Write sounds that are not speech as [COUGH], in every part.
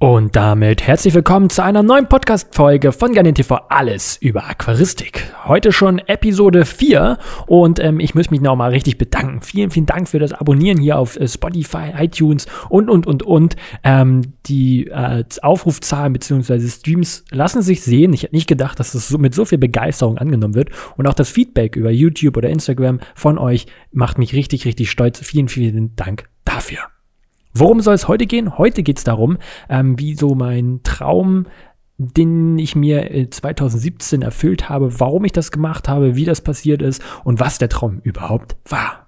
Und damit herzlich willkommen zu einer neuen Podcast-Folge von Garnin TV Alles über Aquaristik. Heute schon Episode 4 und ähm, ich muss mich nochmal richtig bedanken. Vielen, vielen Dank für das Abonnieren hier auf äh, Spotify, iTunes und, und, und, und. Ähm, die äh, Aufrufzahlen bzw. Streams lassen sich sehen. Ich hätte nicht gedacht, dass es so mit so viel Begeisterung angenommen wird. Und auch das Feedback über YouTube oder Instagram von euch macht mich richtig, richtig stolz. Vielen, vielen Dank dafür. Worum soll es heute gehen? Heute geht es darum, ähm, wie so mein Traum, den ich mir 2017 erfüllt habe, warum ich das gemacht habe, wie das passiert ist und was der Traum überhaupt war.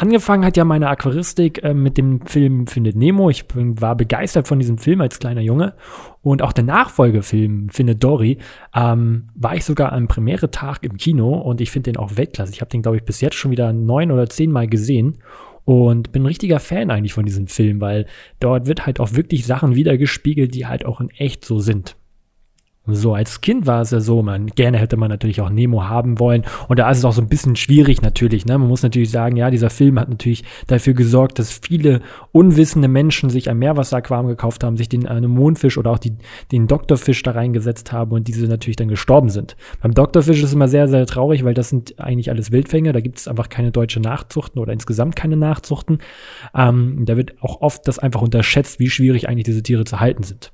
Angefangen hat ja meine Aquaristik äh, mit dem Film Findet Nemo. Ich war begeistert von diesem Film als kleiner Junge. Und auch der Nachfolgefilm Findet Dory ähm, war ich sogar am Premiere-Tag im Kino und ich finde den auch Weltklasse. Ich habe den, glaube ich, bis jetzt schon wieder neun oder zehn Mal gesehen und bin ein richtiger Fan eigentlich von diesem Film, weil dort wird halt auch wirklich Sachen wiedergespiegelt, die halt auch in echt so sind. So, als Kind war es ja so, man, gerne hätte man natürlich auch Nemo haben wollen. Und da ist es auch so ein bisschen schwierig natürlich. Ne? Man muss natürlich sagen, ja, dieser Film hat natürlich dafür gesorgt, dass viele unwissende Menschen sich ein Meerwasseraquarium gekauft haben, sich den einen Mondfisch oder auch die, den Doktorfisch da reingesetzt haben und diese natürlich dann gestorben sind. Beim Doktorfisch ist es immer sehr, sehr traurig, weil das sind eigentlich alles Wildfänge. Da gibt es einfach keine deutsche Nachzuchten oder insgesamt keine Nachzuchten. Ähm, da wird auch oft das einfach unterschätzt, wie schwierig eigentlich diese Tiere zu halten sind.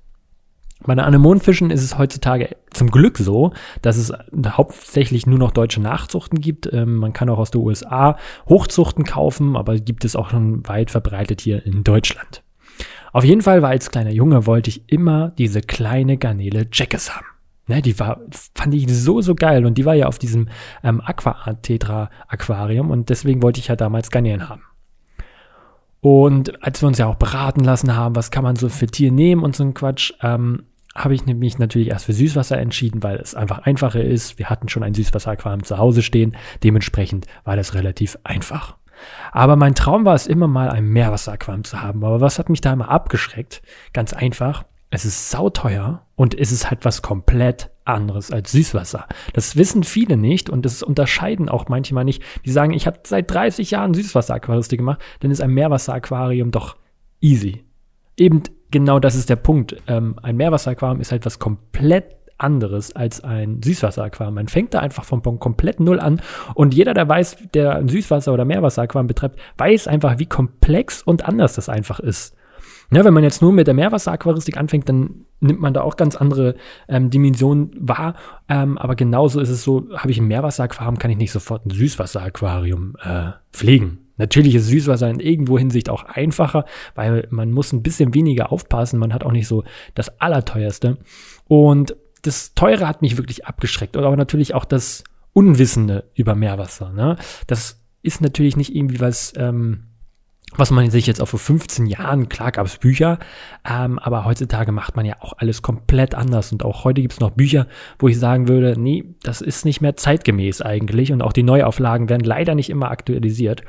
Bei den Anemonenfischen ist es heutzutage zum Glück so, dass es hauptsächlich nur noch deutsche Nachzuchten gibt. Ähm, man kann auch aus den USA Hochzuchten kaufen, aber gibt es auch schon weit verbreitet hier in Deutschland. Auf jeden Fall war als kleiner Junge wollte ich immer diese kleine Garnele Jackes haben. Ne, die war, fand ich so, so geil und die war ja auf diesem ähm, Aqua Tetra Aquarium und deswegen wollte ich ja damals Garnelen haben. Und als wir uns ja auch beraten lassen haben, was kann man so für Tier nehmen und so ein Quatsch, ähm, habe ich mich natürlich erst für Süßwasser entschieden, weil es einfach einfacher ist. Wir hatten schon ein Süßwasseraquarium zu Hause stehen. Dementsprechend war das relativ einfach. Aber mein Traum war es immer mal, ein Meerwasseraquarium zu haben. Aber was hat mich da immer abgeschreckt? Ganz einfach. Es ist sauteuer und es ist halt was komplett anderes als Süßwasser. Das wissen viele nicht und das unterscheiden auch manchmal nicht. Die sagen, ich habe seit 30 Jahren Süßwasseraquaristik gemacht, dann ist ein Meerwasseraquarium doch easy. Eben genau das ist der Punkt. Ähm, ein Meerwasseraquarium ist halt was komplett anderes als ein Süßwasseraquarium. Man fängt da einfach von, von komplett null an und jeder, der weiß, der ein Süßwasser- oder Meerwasseraquarium betreibt, weiß einfach, wie komplex und anders das einfach ist. Ja, wenn man jetzt nur mit der Meerwasseraquaristik anfängt, dann nimmt man da auch ganz andere ähm, Dimensionen wahr. Ähm, aber genauso ist es so, habe ich ein Meerwasseraquarium, kann ich nicht sofort ein Süßwasseraquarium äh, pflegen. Natürlich ist Süßwasser in irgendwo Hinsicht auch einfacher, weil man muss ein bisschen weniger aufpassen. Man hat auch nicht so das Allerteuerste. Und das Teure hat mich wirklich abgeschreckt. Aber natürlich auch das Unwissende über Meerwasser. Ne? Das ist natürlich nicht irgendwie was... Ähm, was man sich jetzt auch vor 15 Jahren, klar gab es Bücher, ähm, aber heutzutage macht man ja auch alles komplett anders. Und auch heute gibt es noch Bücher, wo ich sagen würde, nee, das ist nicht mehr zeitgemäß eigentlich. Und auch die Neuauflagen werden leider nicht immer aktualisiert.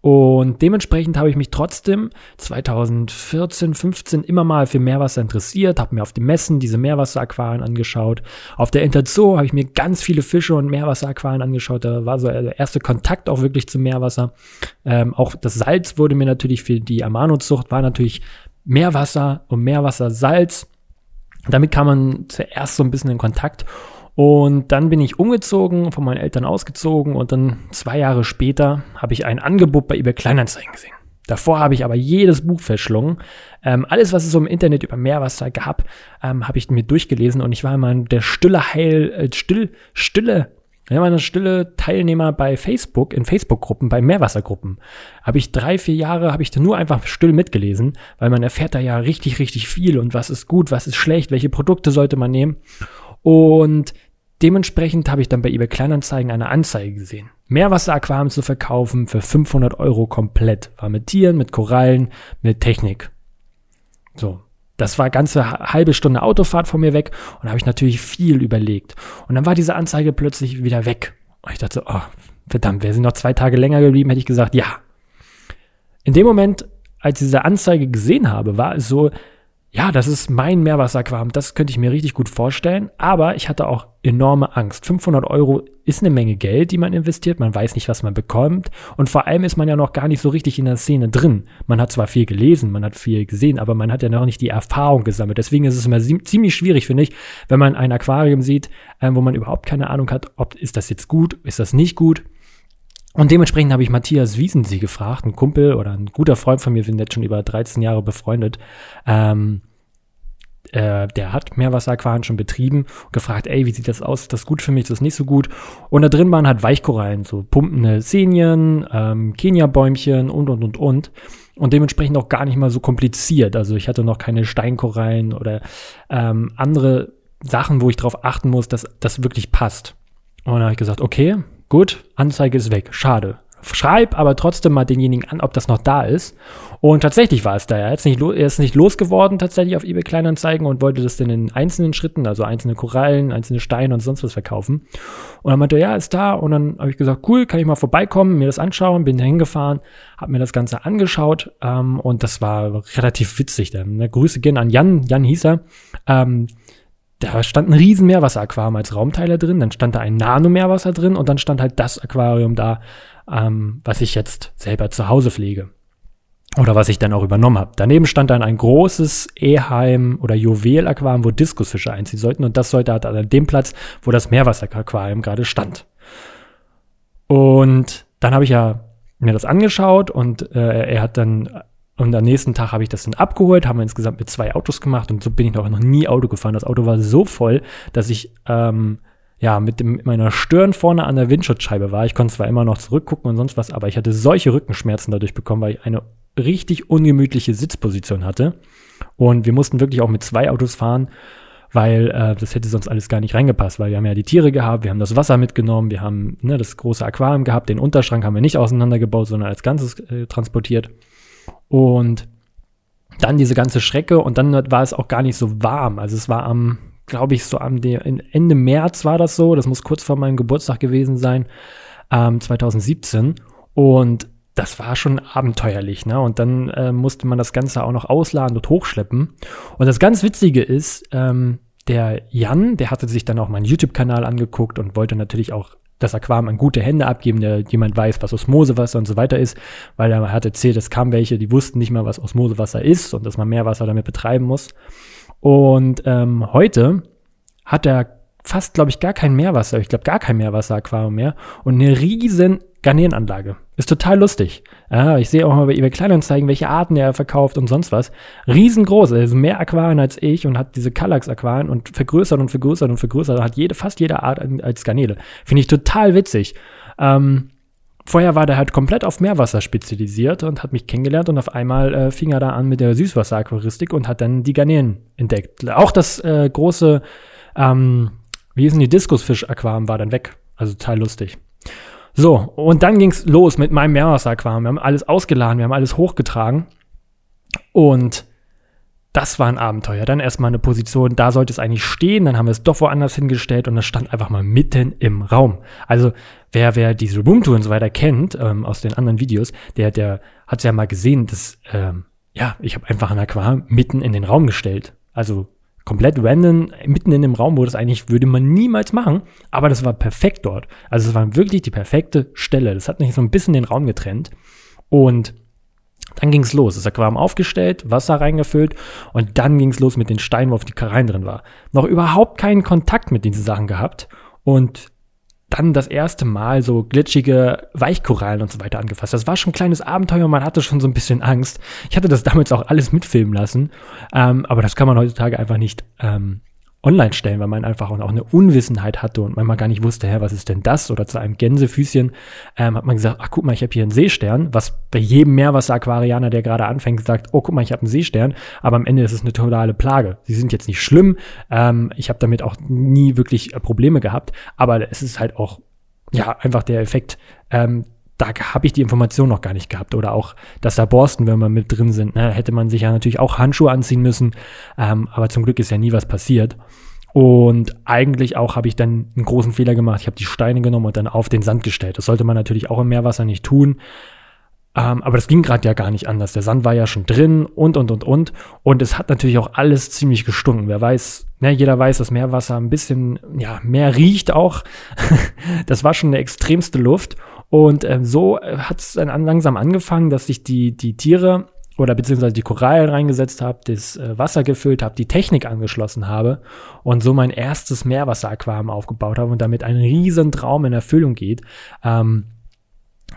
Und dementsprechend habe ich mich trotzdem 2014, 15 immer mal für Meerwasser interessiert, habe mir auf den Messen diese Meerwasseraquarien angeschaut. Auf der Interzoo habe ich mir ganz viele Fische und Meerwasseraquarien angeschaut. Da war so der erste Kontakt auch wirklich zum Meerwasser. Ähm, auch das Salz wurde mir natürlich für die Amano-Zucht, war natürlich Meerwasser und Meerwassersalz. Damit kam man zuerst so ein bisschen in Kontakt. Und dann bin ich umgezogen, von meinen Eltern ausgezogen und dann zwei Jahre später habe ich ein Angebot bei eBay Kleinanzeigen gesehen. Davor habe ich aber jedes Buch verschlungen. Ähm, alles, was es so im Internet über Meerwasser gab, ähm, habe ich mir durchgelesen und ich war immer der stille Heil, äh, still, stille, ja, meine stille Teilnehmer bei Facebook, in Facebook-Gruppen, bei Meerwassergruppen. Habe ich drei, vier Jahre, habe ich da nur einfach still mitgelesen, weil man erfährt da ja richtig, richtig viel und was ist gut, was ist schlecht, welche Produkte sollte man nehmen. Und Dementsprechend habe ich dann bei eBay Kleinanzeigen eine Anzeige gesehen. Meerwasseraquarium zu verkaufen für 500 Euro komplett. War mit Tieren, mit Korallen, mit Technik. So. Das war ganze halbe Stunde Autofahrt von mir weg und habe ich natürlich viel überlegt. Und dann war diese Anzeige plötzlich wieder weg. Und ich dachte, oh, verdammt, wäre sie noch zwei Tage länger geblieben, hätte ich gesagt, ja. In dem Moment, als ich diese Anzeige gesehen habe, war es so, ja, das ist mein Meerwasseraquarium, das könnte ich mir richtig gut vorstellen, aber ich hatte auch enorme Angst. 500 Euro ist eine Menge Geld, die man investiert, man weiß nicht, was man bekommt und vor allem ist man ja noch gar nicht so richtig in der Szene drin. Man hat zwar viel gelesen, man hat viel gesehen, aber man hat ja noch nicht die Erfahrung gesammelt. Deswegen ist es immer ziemlich schwierig, finde ich, wenn man ein Aquarium sieht, äh, wo man überhaupt keine Ahnung hat, ob ist das jetzt gut, ist das nicht gut. Und dementsprechend habe ich Matthias Wiesensee gefragt, ein Kumpel oder ein guter Freund von mir, wir sind jetzt schon über 13 Jahre befreundet. Ähm, äh, der hat Meerwasseraquarien schon betrieben, gefragt, ey, wie sieht das aus? Ist das gut für mich? Ist das nicht so gut? Und da drin waren halt Weichkorallen, so pumpende Senien, ähm, Kenia-Bäumchen und, und, und, und. Und dementsprechend auch gar nicht mal so kompliziert. Also ich hatte noch keine Steinkorallen oder ähm, andere Sachen, wo ich darauf achten muss, dass das wirklich passt. Und dann habe ich gesagt, okay, Gut, Anzeige ist weg. Schade. Schreib aber trotzdem mal denjenigen an, ob das noch da ist. Und tatsächlich war es da. Er ist nicht, er ist nicht losgeworden tatsächlich auf eBay Kleinanzeigen und wollte das dann in einzelnen Schritten, also einzelne Korallen, einzelne Steine und sonst was verkaufen. Und dann meinte er, ja, ist da. Und dann habe ich gesagt, cool, kann ich mal vorbeikommen, mir das anschauen. Bin da hingefahren, habe mir das Ganze angeschaut ähm, und das war relativ witzig. Dann. Ne? Grüße gehen an Jan, Jan hieß er. Ähm, da stand ein riesen Meerwasseraquarium als Raumteiler drin, dann stand da ein Nano-Meerwasser drin und dann stand halt das Aquarium da, ähm, was ich jetzt selber zu Hause pflege. Oder was ich dann auch übernommen habe. Daneben stand dann ein großes Eheim- oder Juwel-Aquarium, wo Diskusfische einziehen sollten. Und das sollte halt an dem Platz, wo das Meerwasseraquarium gerade stand. Und dann habe ich ja mir das angeschaut und äh, er hat dann und am nächsten Tag habe ich das dann abgeholt, haben wir insgesamt mit zwei Autos gemacht und so bin ich noch, noch nie Auto gefahren. Das Auto war so voll, dass ich ähm, ja mit, dem, mit meiner Stirn vorne an der Windschutzscheibe war. Ich konnte zwar immer noch zurückgucken und sonst was, aber ich hatte solche Rückenschmerzen dadurch bekommen, weil ich eine richtig ungemütliche Sitzposition hatte. Und wir mussten wirklich auch mit zwei Autos fahren, weil äh, das hätte sonst alles gar nicht reingepasst, weil wir haben ja die Tiere gehabt, wir haben das Wasser mitgenommen, wir haben ne, das große Aquarium gehabt, den Unterschrank haben wir nicht auseinandergebaut, sondern als Ganzes äh, transportiert. Und dann diese ganze Schrecke und dann war es auch gar nicht so warm. Also es war am, glaube ich, so am Ende März war das so. Das muss kurz vor meinem Geburtstag gewesen sein, ähm, 2017. Und das war schon abenteuerlich, ne? Und dann äh, musste man das Ganze auch noch ausladen und hochschleppen. Und das ganz Witzige ist, ähm, der Jan, der hatte sich dann auch meinen YouTube-Kanal angeguckt und wollte natürlich auch das Aquarium an gute Hände abgeben, der jemand weiß, was Osmosewasser und so weiter ist, weil er hat erzählt, es kamen welche, die wussten nicht mal, was Osmosewasser ist und dass man Meerwasser damit betreiben muss. Und ähm, heute hat er fast, glaube ich, gar kein Meerwasser, ich glaube gar kein Meerwasseraquarium mehr und eine riesen Garnelenanlage. Ist total lustig. Ja, ich sehe auch mal bei eBay Kleinanzeigen, welche Arten er verkauft und sonst was. Riesengroß, er ist mehr Aquarien als ich und hat diese Kallax-Aquarien und vergrößert und vergrößert und vergrößert hat jede, fast jede Art als Garnele. Finde ich total witzig. Ähm, vorher war der halt komplett auf Meerwasser spezialisiert und hat mich kennengelernt und auf einmal äh, fing er da an mit der Süßwasseraquaristik und hat dann die Garnelen entdeckt. Auch das äh, große, ähm, wie hießen die Diskusfisch-Aquarium war dann weg. Also total lustig. So, und dann ging's los mit meinem Meerwasseraquarium. Wir haben alles ausgeladen, wir haben alles hochgetragen. Und das war ein Abenteuer. Dann erstmal eine Position, da sollte es eigentlich stehen, dann haben wir es doch woanders hingestellt und es stand einfach mal mitten im Raum. Also wer, wer diese Roomtour und so weiter kennt, ähm, aus den anderen Videos, der, der hat ja mal gesehen, dass, ähm, ja, ich habe einfach ein Aquarium mitten in den Raum gestellt. Also komplett random mitten in dem Raum, wo das eigentlich würde man niemals machen, aber das war perfekt dort. Also es war wirklich die perfekte Stelle. Das hat mich so ein bisschen den Raum getrennt und dann ging es los. Das Aquarium aufgestellt, Wasser reingefüllt und dann ging es los mit den Steinen, wo auf die Karein drin war. Noch überhaupt keinen Kontakt mit diesen Sachen gehabt und dann das erste Mal so glitschige Weichkorallen und so weiter angefasst. Das war schon ein kleines Abenteuer, man hatte schon so ein bisschen Angst. Ich hatte das damals auch alles mitfilmen lassen, ähm, aber das kann man heutzutage einfach nicht ähm, online stellen, weil man einfach auch eine Unwissenheit hatte und manchmal gar nicht wusste, hä, was ist denn das? Oder zu einem Gänsefüßchen ähm, hat man gesagt, ach guck mal, ich habe hier einen Seestern, was bei jedem Meerwasser-Aquarianer, der gerade anfängt, sagt, oh guck mal, ich habe einen Seestern, aber am Ende ist es eine totale Plage. Sie sind jetzt nicht schlimm, ähm, ich habe damit auch nie wirklich äh, Probleme gehabt, aber es ist halt auch, ja, einfach der Effekt, ähm, da habe ich die Information noch gar nicht gehabt. Oder auch, dass da Borstenwürmer mit drin sind. Ne? Hätte man sich ja natürlich auch Handschuhe anziehen müssen. Ähm, aber zum Glück ist ja nie was passiert. Und eigentlich auch habe ich dann einen großen Fehler gemacht. Ich habe die Steine genommen und dann auf den Sand gestellt. Das sollte man natürlich auch im Meerwasser nicht tun. Ähm, aber das ging gerade ja gar nicht anders. Der Sand war ja schon drin und, und, und, und. Und es hat natürlich auch alles ziemlich gestunken. Wer weiß, ne, jeder weiß, dass Meerwasser ein bisschen, ja, mehr riecht auch. [LAUGHS] das war schon eine extremste Luft. Und ähm, so hat es dann langsam angefangen, dass sich die, die Tiere oder beziehungsweise die Korallen reingesetzt habe, das äh, Wasser gefüllt habe, die Technik angeschlossen habe und so mein erstes Meerwasseraquarium aufgebaut habe und damit ein riesen Traum in Erfüllung geht. Ähm,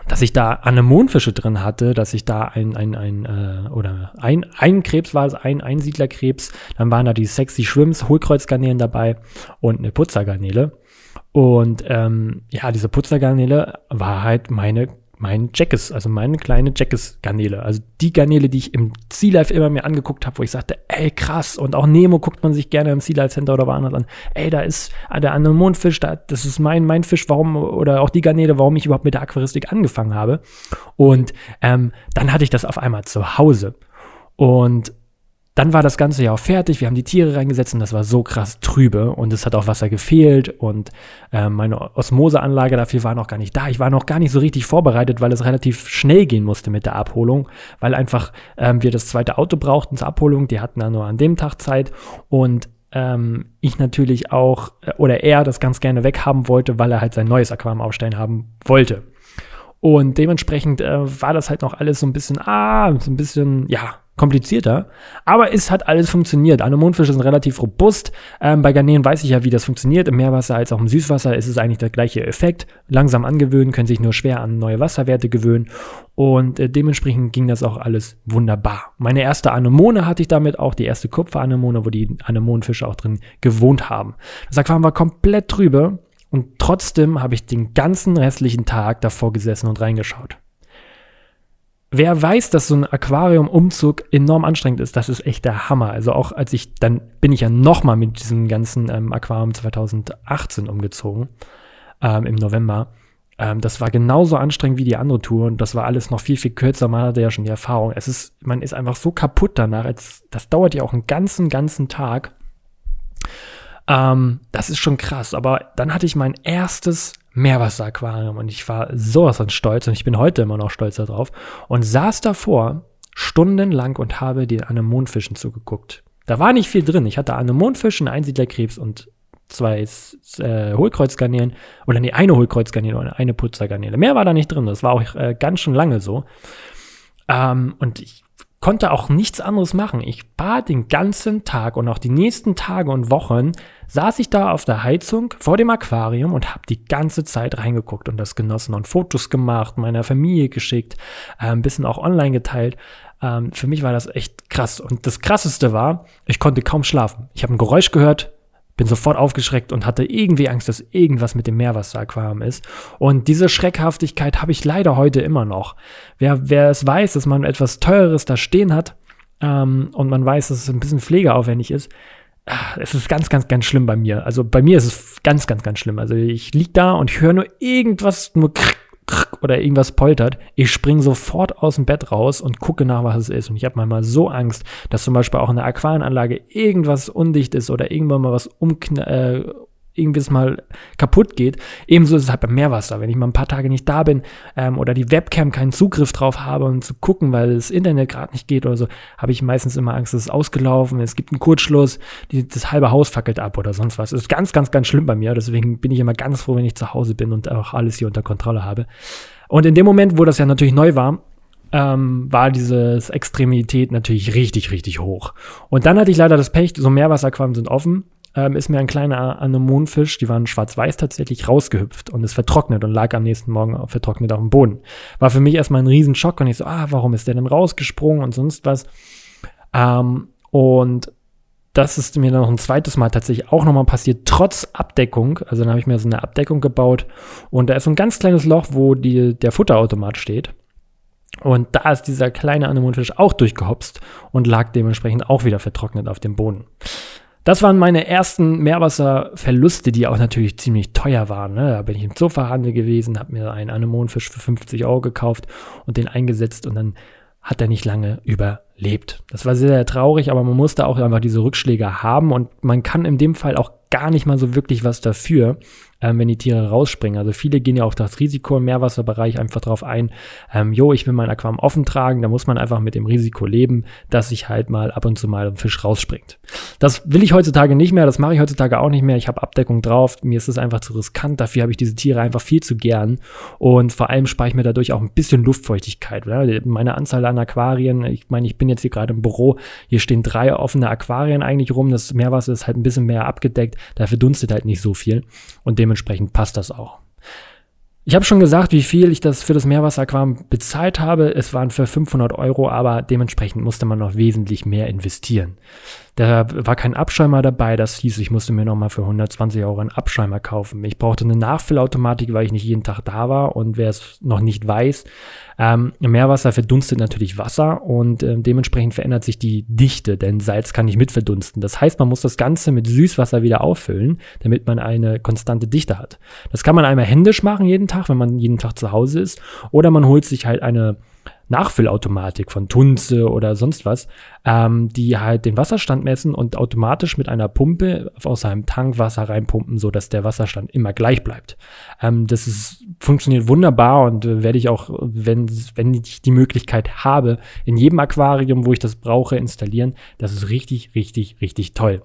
dass ich da Anemonenfische drin hatte, dass ich da ein, ein, ein äh, oder ein, ein Krebs war es, ein Einsiedlerkrebs, dann waren da die sexy Schwimms, Hohlkreuzgarnelen dabei und eine Putzergarnele. Und ähm, ja, diese Putzergarnele war halt meine mein Jackes, also meine kleine Jackes-Garnele. Also die Garnele, die ich im Sea Life immer mir angeguckt habe, wo ich sagte, ey, krass. Und auch Nemo guckt man sich gerne im Sea Life Center oder woanders an. Ey, da ist der Anemonenfisch, da, das ist mein, mein Fisch, warum, oder auch die Garnele, warum ich überhaupt mit der Aquaristik angefangen habe. Und ähm, dann hatte ich das auf einmal zu Hause. Und dann war das Ganze ja auch fertig, wir haben die Tiere reingesetzt und das war so krass trübe und es hat auch Wasser gefehlt und äh, meine Osmoseanlage dafür war noch gar nicht da. Ich war noch gar nicht so richtig vorbereitet, weil es relativ schnell gehen musste mit der Abholung, weil einfach ähm, wir das zweite Auto brauchten zur Abholung. Die hatten dann nur an dem Tag Zeit und ähm, ich natürlich auch, äh, oder er das ganz gerne weghaben wollte, weil er halt sein neues Aquarium aufstellen haben wollte. Und dementsprechend äh, war das halt noch alles so ein bisschen, ah, so ein bisschen, ja, komplizierter. Aber es hat alles funktioniert. Anemonenfische sind relativ robust. Ähm, bei Garnelen weiß ich ja, wie das funktioniert. Im Meerwasser als auch im Süßwasser ist es eigentlich der gleiche Effekt. Langsam angewöhnen, können sich nur schwer an neue Wasserwerte gewöhnen. Und äh, dementsprechend ging das auch alles wunderbar. Meine erste Anemone hatte ich damit auch, die erste Kupferanemone, wo die Anemonenfische auch drin gewohnt haben. Das Aquarium war komplett trübe. Und trotzdem habe ich den ganzen restlichen Tag davor gesessen und reingeschaut. Wer weiß, dass so ein Aquariumumzug enorm anstrengend ist, das ist echt der Hammer. Also auch als ich, dann bin ich ja nochmal mit diesem ganzen ähm, Aquarium 2018 umgezogen, ähm, im November. Ähm, das war genauso anstrengend wie die andere Tour und das war alles noch viel, viel kürzer. Man hatte ja schon die Erfahrung. Es ist, man ist einfach so kaputt danach. Als, das dauert ja auch einen ganzen, ganzen Tag. Ähm, das ist schon krass. Aber dann hatte ich mein erstes Meerwasseraquarium und ich war sowas von stolz und ich bin heute immer noch stolz darauf und saß davor stundenlang und habe den Anemonenfischen zugeguckt. Da war nicht viel drin. Ich hatte Anemonenfischen, Einsiedlerkrebs und zwei äh, Hohlkreuzgarnelen oder nee, eine Hohlkreuzgarnele und eine Putzergarnele. Mehr war da nicht drin. Das war auch äh, ganz schön lange so. Ähm, und ich konnte auch nichts anderes machen. Ich war den ganzen Tag und auch die nächsten Tage und Wochen saß ich da auf der Heizung vor dem Aquarium und habe die ganze Zeit reingeguckt und das genossen und Fotos gemacht, meiner Familie geschickt, äh, ein bisschen auch online geteilt. Ähm, für mich war das echt krass. Und das Krasseste war, ich konnte kaum schlafen. Ich habe ein Geräusch gehört, bin sofort aufgeschreckt und hatte irgendwie Angst, dass irgendwas mit dem Meerwasseraquarium ist. Und diese Schreckhaftigkeit habe ich leider heute immer noch. Wer, wer es weiß, dass man etwas Teures da stehen hat ähm, und man weiß, dass es ein bisschen pflegeaufwendig ist, ah, es ist ganz, ganz, ganz schlimm bei mir. Also bei mir ist es ganz, ganz, ganz schlimm. Also ich lieg da und ich höre nur irgendwas, nur krrr, oder irgendwas poltert, ich spring sofort aus dem Bett raus und gucke nach, was es ist. Und ich habe manchmal so Angst, dass zum Beispiel auch in der Aquarienanlage irgendwas undicht ist oder irgendwann mal was umkn äh, irgendwie mal kaputt geht. Ebenso ist es halt beim Meerwasser. Wenn ich mal ein paar Tage nicht da bin ähm, oder die Webcam keinen Zugriff drauf habe und zu gucken, weil das Internet gerade nicht geht oder so, habe ich meistens immer Angst, es ist ausgelaufen, es gibt einen Kurzschluss, die, das halbe Haus fackelt ab oder sonst was. Das ist ganz, ganz, ganz schlimm bei mir. Deswegen bin ich immer ganz froh, wenn ich zu Hause bin und auch alles hier unter Kontrolle habe. Und in dem Moment, wo das ja natürlich neu war, ähm, war diese Extremität natürlich richtig, richtig hoch. Und dann hatte ich leider das Pech, so Meerwasserqualmen sind offen ähm, ist mir ein kleiner Anemonenfisch, die waren schwarz-weiß tatsächlich, rausgehüpft und ist vertrocknet und lag am nächsten Morgen vertrocknet auf dem Boden. War für mich erstmal ein Riesenschock und ich so, ah, warum ist der denn rausgesprungen und sonst was. Ähm, und das ist mir dann noch ein zweites Mal tatsächlich auch nochmal passiert, trotz Abdeckung. Also dann habe ich mir so eine Abdeckung gebaut und da ist so ein ganz kleines Loch, wo die, der Futterautomat steht. Und da ist dieser kleine Anemonenfisch auch durchgehopst und lag dementsprechend auch wieder vertrocknet auf dem Boden. Das waren meine ersten Meerwasserverluste, die auch natürlich ziemlich teuer waren. Ne? Da bin ich im Zoofachhandel gewesen, habe mir einen Anemonenfisch für 50 Euro gekauft und den eingesetzt und dann hat er nicht lange überlebt. Das war sehr, sehr traurig, aber man musste auch einfach diese Rückschläge haben und man kann in dem Fall auch gar nicht mal so wirklich was dafür. Ähm, wenn die Tiere rausspringen. Also viele gehen ja auch das Risiko im Meerwasserbereich einfach drauf ein, ähm, jo, ich will mein Aquarium offen tragen, da muss man einfach mit dem Risiko leben, dass sich halt mal ab und zu mal ein Fisch rausspringt. Das will ich heutzutage nicht mehr, das mache ich heutzutage auch nicht mehr. Ich habe Abdeckung drauf, mir ist es einfach zu riskant, dafür habe ich diese Tiere einfach viel zu gern und vor allem spare ich mir dadurch auch ein bisschen Luftfeuchtigkeit. Oder? Meine Anzahl an Aquarien, ich meine, ich bin jetzt hier gerade im Büro, hier stehen drei offene Aquarien eigentlich rum, das Meerwasser ist halt ein bisschen mehr abgedeckt, dafür dunstet halt nicht so viel und dementsprechend dementsprechend passt das auch. Ich habe schon gesagt, wie viel ich das für das Meerwasseraquarium bezahlt habe. Es waren für 500 Euro, aber dementsprechend musste man noch wesentlich mehr investieren. Da war kein Abschäumer dabei, das hieß, ich musste mir nochmal für 120 Euro einen Abschäumer kaufen. Ich brauchte eine Nachfüllautomatik, weil ich nicht jeden Tag da war und wer es noch nicht weiß, ähm, Meerwasser verdunstet natürlich Wasser und äh, dementsprechend verändert sich die Dichte, denn Salz kann nicht mit verdunsten. Das heißt, man muss das Ganze mit Süßwasser wieder auffüllen, damit man eine konstante Dichte hat. Das kann man einmal händisch machen jeden Tag, wenn man jeden Tag zu Hause ist, oder man holt sich halt eine Nachfüllautomatik von Tunze oder sonst was, ähm, die halt den Wasserstand messen und automatisch mit einer Pumpe aus einem Tank Wasser reinpumpen, so dass der Wasserstand immer gleich bleibt. Ähm, das ist, funktioniert wunderbar und äh, werde ich auch, wenn, wenn ich die Möglichkeit habe, in jedem Aquarium, wo ich das brauche, installieren. Das ist richtig, richtig, richtig toll.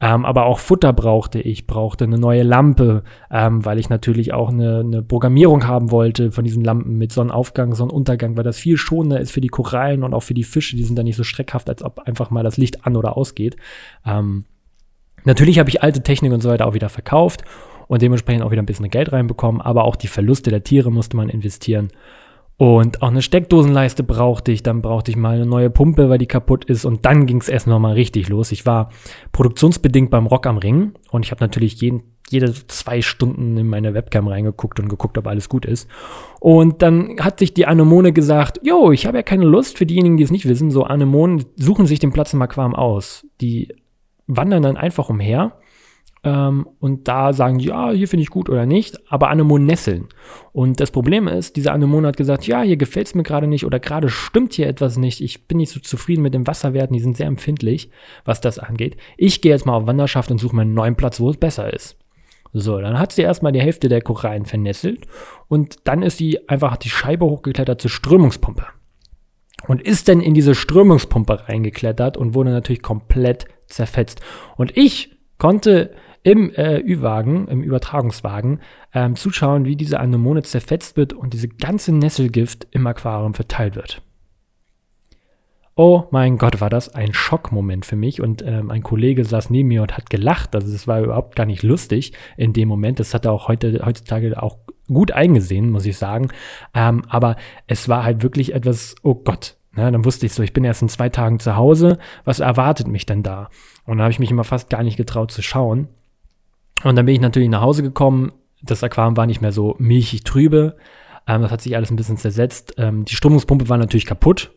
Ähm, aber auch Futter brauchte ich, brauchte eine neue Lampe, ähm, weil ich natürlich auch eine, eine Programmierung haben wollte von diesen Lampen mit Sonnenaufgang, Sonnenuntergang, weil das viel schonender ist für die Korallen und auch für die Fische. Die sind dann nicht so streckhaft, als ob einfach mal das Licht an oder ausgeht. Ähm, natürlich habe ich alte Technik und so weiter auch wieder verkauft und dementsprechend auch wieder ein bisschen Geld reinbekommen, aber auch die Verluste der Tiere musste man investieren. Und auch eine Steckdosenleiste brauchte ich. Dann brauchte ich mal eine neue Pumpe, weil die kaputt ist. Und dann ging es erst nochmal richtig los. Ich war produktionsbedingt beim Rock am Ring und ich habe natürlich jeden, jede zwei Stunden in meine Webcam reingeguckt und geguckt, ob alles gut ist. Und dann hat sich die Anemone gesagt, jo, ich habe ja keine Lust, für diejenigen, die es nicht wissen, so Anemonen suchen sich den Platz im Aquarium aus. Die wandern dann einfach umher ähm, und da sagen ja, hier finde ich gut oder nicht, aber Anemonen nesseln. Und das Problem ist, diese Anemone hat gesagt, ja, hier gefällt es mir gerade nicht oder gerade stimmt hier etwas nicht. Ich bin nicht so zufrieden mit den Wasserwerten, die sind sehr empfindlich, was das angeht. Ich gehe jetzt mal auf Wanderschaft und suche mir einen neuen Platz, wo es besser ist. So, dann hat sie erstmal die Hälfte der Korallen vernesselt und dann ist sie einfach die Scheibe hochgeklettert zur Strömungspumpe. Und ist dann in diese Strömungspumpe reingeklettert und wurde natürlich komplett zerfetzt. Und ich konnte im äh, Ü-Wagen, im Übertragungswagen, ähm, zuschauen, wie diese Anemone zerfetzt wird und diese ganze Nesselgift im Aquarium verteilt wird. Oh mein Gott, war das ein Schockmoment für mich und ähm, ein Kollege saß neben mir und hat gelacht. Also es war überhaupt gar nicht lustig in dem Moment. Das hat er auch heute, heutzutage auch gut eingesehen, muss ich sagen. Ähm, aber es war halt wirklich etwas, oh Gott. Ne? Dann wusste ich so, ich bin erst in zwei Tagen zu Hause. Was erwartet mich denn da? Und da habe ich mich immer fast gar nicht getraut zu schauen. Und dann bin ich natürlich nach Hause gekommen. Das Aquarium war nicht mehr so milchig trübe. Ähm, das hat sich alles ein bisschen zersetzt. Ähm, die Strömungspumpe war natürlich kaputt.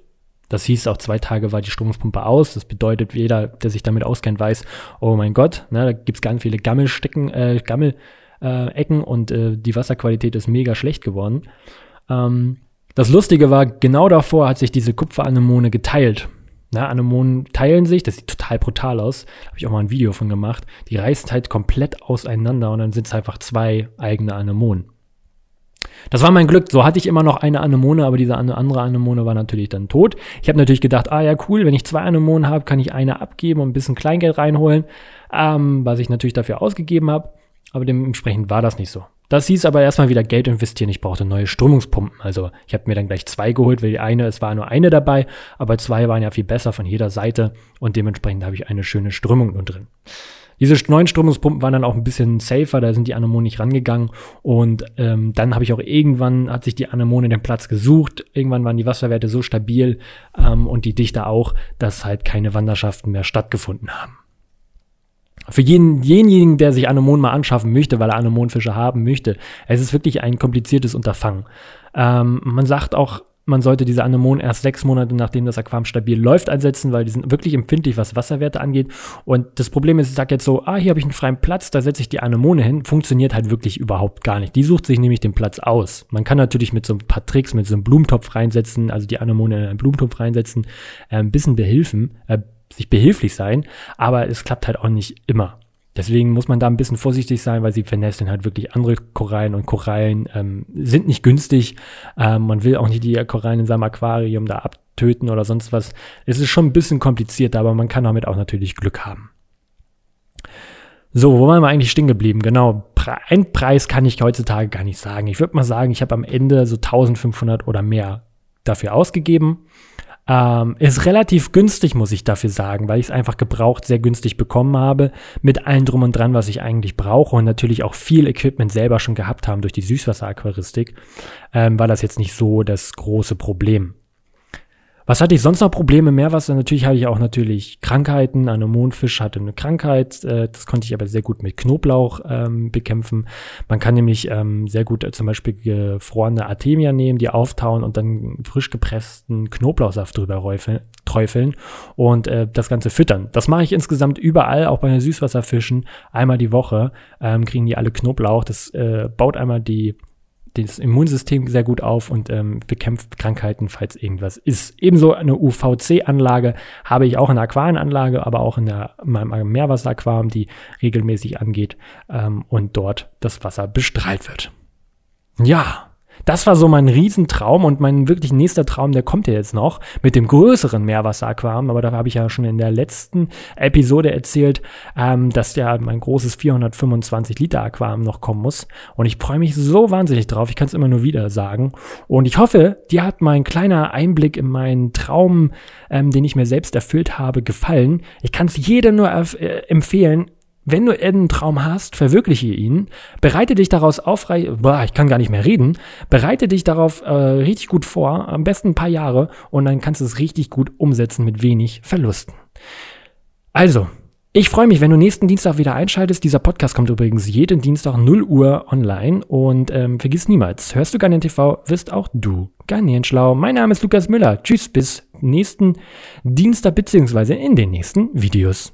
Das hieß auch zwei Tage war die Strömungspumpe aus. Das bedeutet, jeder, der sich damit auskennt, weiß, oh mein Gott, ne, da gibt's ganz viele Gammelstecken, äh, Gammel, äh, und äh, die Wasserqualität ist mega schlecht geworden. Ähm, das Lustige war, genau davor hat sich diese Kupferanemone geteilt. Na, Anemonen teilen sich, das sieht total brutal aus. Habe ich auch mal ein Video von gemacht. Die reißen halt komplett auseinander und dann sind es einfach zwei eigene Anemonen. Das war mein Glück. So hatte ich immer noch eine Anemone, aber diese andere Anemone war natürlich dann tot. Ich habe natürlich gedacht, ah ja, cool, wenn ich zwei Anemonen habe, kann ich eine abgeben und ein bisschen Kleingeld reinholen, ähm, was ich natürlich dafür ausgegeben habe. Aber dementsprechend war das nicht so. Das hieß aber erstmal wieder Geld investieren. Ich brauchte neue Strömungspumpen. Also ich habe mir dann gleich zwei geholt, weil die eine, es war nur eine dabei, aber zwei waren ja viel besser von jeder Seite und dementsprechend habe ich eine schöne Strömung nur drin. Diese neuen Strömungspumpen waren dann auch ein bisschen safer, da sind die Anemonen nicht rangegangen. Und ähm, dann habe ich auch irgendwann, hat sich die Anemone den Platz gesucht. Irgendwann waren die Wasserwerte so stabil ähm, und die Dichte auch, dass halt keine Wanderschaften mehr stattgefunden haben für jeden, denjenigen, der sich Anemonen mal anschaffen möchte, weil er Anemonenfische haben möchte, es ist wirklich ein kompliziertes Unterfangen. Ähm, man sagt auch, man sollte diese Anemonen erst sechs Monate nachdem das Aquarium stabil läuft einsetzen, weil die sind wirklich empfindlich, was Wasserwerte angeht. Und das Problem ist, ich sage jetzt so, ah, hier habe ich einen freien Platz, da setze ich die Anemone hin. Funktioniert halt wirklich überhaupt gar nicht. Die sucht sich nämlich den Platz aus. Man kann natürlich mit so ein paar Tricks, mit so einem Blumentopf reinsetzen, also die Anemone in einen Blumentopf reinsetzen, äh, ein bisschen behilfen, äh, sich behilflich sein, aber es klappt halt auch nicht immer. Deswegen muss man da ein bisschen vorsichtig sein, weil sie vernässeln halt wirklich andere Korallen und Korallen ähm, sind nicht günstig. Ähm, man will auch nicht die Korallen in seinem Aquarium da abtöten oder sonst was. Es ist schon ein bisschen komplizierter, aber man kann damit auch natürlich Glück haben. So, wo waren wir eigentlich stehen geblieben? Genau, ein Preis kann ich heutzutage gar nicht sagen. Ich würde mal sagen, ich habe am Ende so 1500 oder mehr dafür ausgegeben. Ähm, ist relativ günstig, muss ich dafür sagen, weil ich es einfach gebraucht sehr günstig bekommen habe, mit allem drum und dran, was ich eigentlich brauche und natürlich auch viel Equipment selber schon gehabt haben durch die Süßwasseraquaristik, ähm, war das jetzt nicht so das große Problem. Was hatte ich sonst noch Probleme Meerwasser? Natürlich hatte ich auch natürlich Krankheiten. Ein Mondfisch hatte eine Krankheit. Äh, das konnte ich aber sehr gut mit Knoblauch ähm, bekämpfen. Man kann nämlich ähm, sehr gut äh, zum Beispiel gefrorene Artemia nehmen, die auftauen und dann frisch gepressten Knoblauchsaft drüber räufeln, träufeln und äh, das Ganze füttern. Das mache ich insgesamt überall, auch bei den Süßwasserfischen. Einmal die Woche ähm, kriegen die alle Knoblauch. Das äh, baut einmal die das Immunsystem sehr gut auf und ähm, bekämpft Krankheiten, falls irgendwas ist. Ebenso eine UVC-Anlage habe ich auch in der Aquarienanlage, aber auch in, der, in meinem Meerwasseraquarium, die regelmäßig angeht ähm, und dort das Wasser bestrahlt wird. Ja, das war so mein Riesentraum und mein wirklich nächster Traum, der kommt ja jetzt noch mit dem größeren Meerwasseraquarium. Aber da habe ich ja schon in der letzten Episode erzählt, ähm, dass ja mein großes 425 Liter Aquarium noch kommen muss. Und ich freue mich so wahnsinnig drauf. Ich kann es immer nur wieder sagen. Und ich hoffe, dir hat mein kleiner Einblick in meinen Traum, ähm, den ich mir selbst erfüllt habe, gefallen. Ich kann es jedem nur äh, empfehlen wenn du einen Traum hast, verwirkliche ihn, bereite dich daraus auf, boah, ich kann gar nicht mehr reden, bereite dich darauf äh, richtig gut vor, am besten ein paar Jahre und dann kannst du es richtig gut umsetzen mit wenig Verlusten. Also, ich freue mich, wenn du nächsten Dienstag wieder einschaltest. Dieser Podcast kommt übrigens jeden Dienstag 0 Uhr online und ähm, vergiss niemals, hörst du Garnier TV, wirst auch du Garnieren schlau. Mein Name ist Lukas Müller. Tschüss, bis nächsten Dienstag beziehungsweise in den nächsten Videos.